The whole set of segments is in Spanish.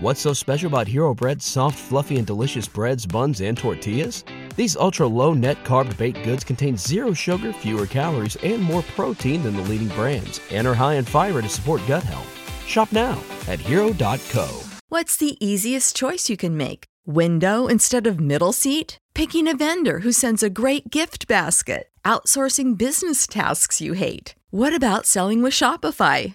What's so special about Hero Bread's soft, fluffy, and delicious breads, buns, and tortillas? These ultra low net carb baked goods contain zero sugar, fewer calories, and more protein than the leading brands, and are high in fiber to support gut health. Shop now at hero.co. What's the easiest choice you can make? Window instead of middle seat? Picking a vendor who sends a great gift basket? Outsourcing business tasks you hate? What about selling with Shopify?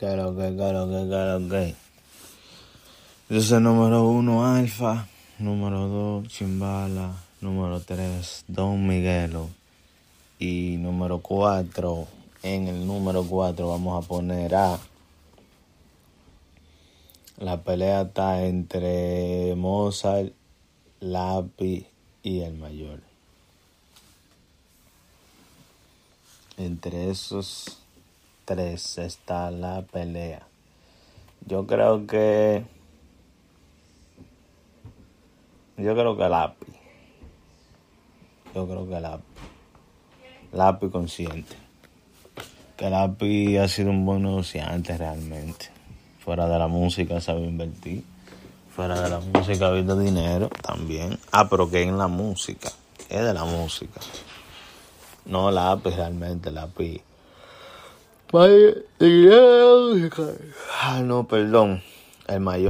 Ok, ok, ok, ok, ok. Entonces, número uno, Alfa. Número dos, Chimbala. Número tres, Don Miguelo. Y número cuatro, en el número cuatro vamos a poner a... La pelea está entre Mozart, Lápiz y el mayor. Entre esos tres está la pelea. Yo creo que... Yo creo que lápiz. Yo creo que lápiz. Lápiz consciente. Que lápiz ha sido un buen negociante realmente. Fuera de la música sabe invertir. Fuera de la música ha visto dinero también. Ah, pero que en la música. Es de la música. No lápiz realmente, lápiz. Ah, no, perdón. El mayor.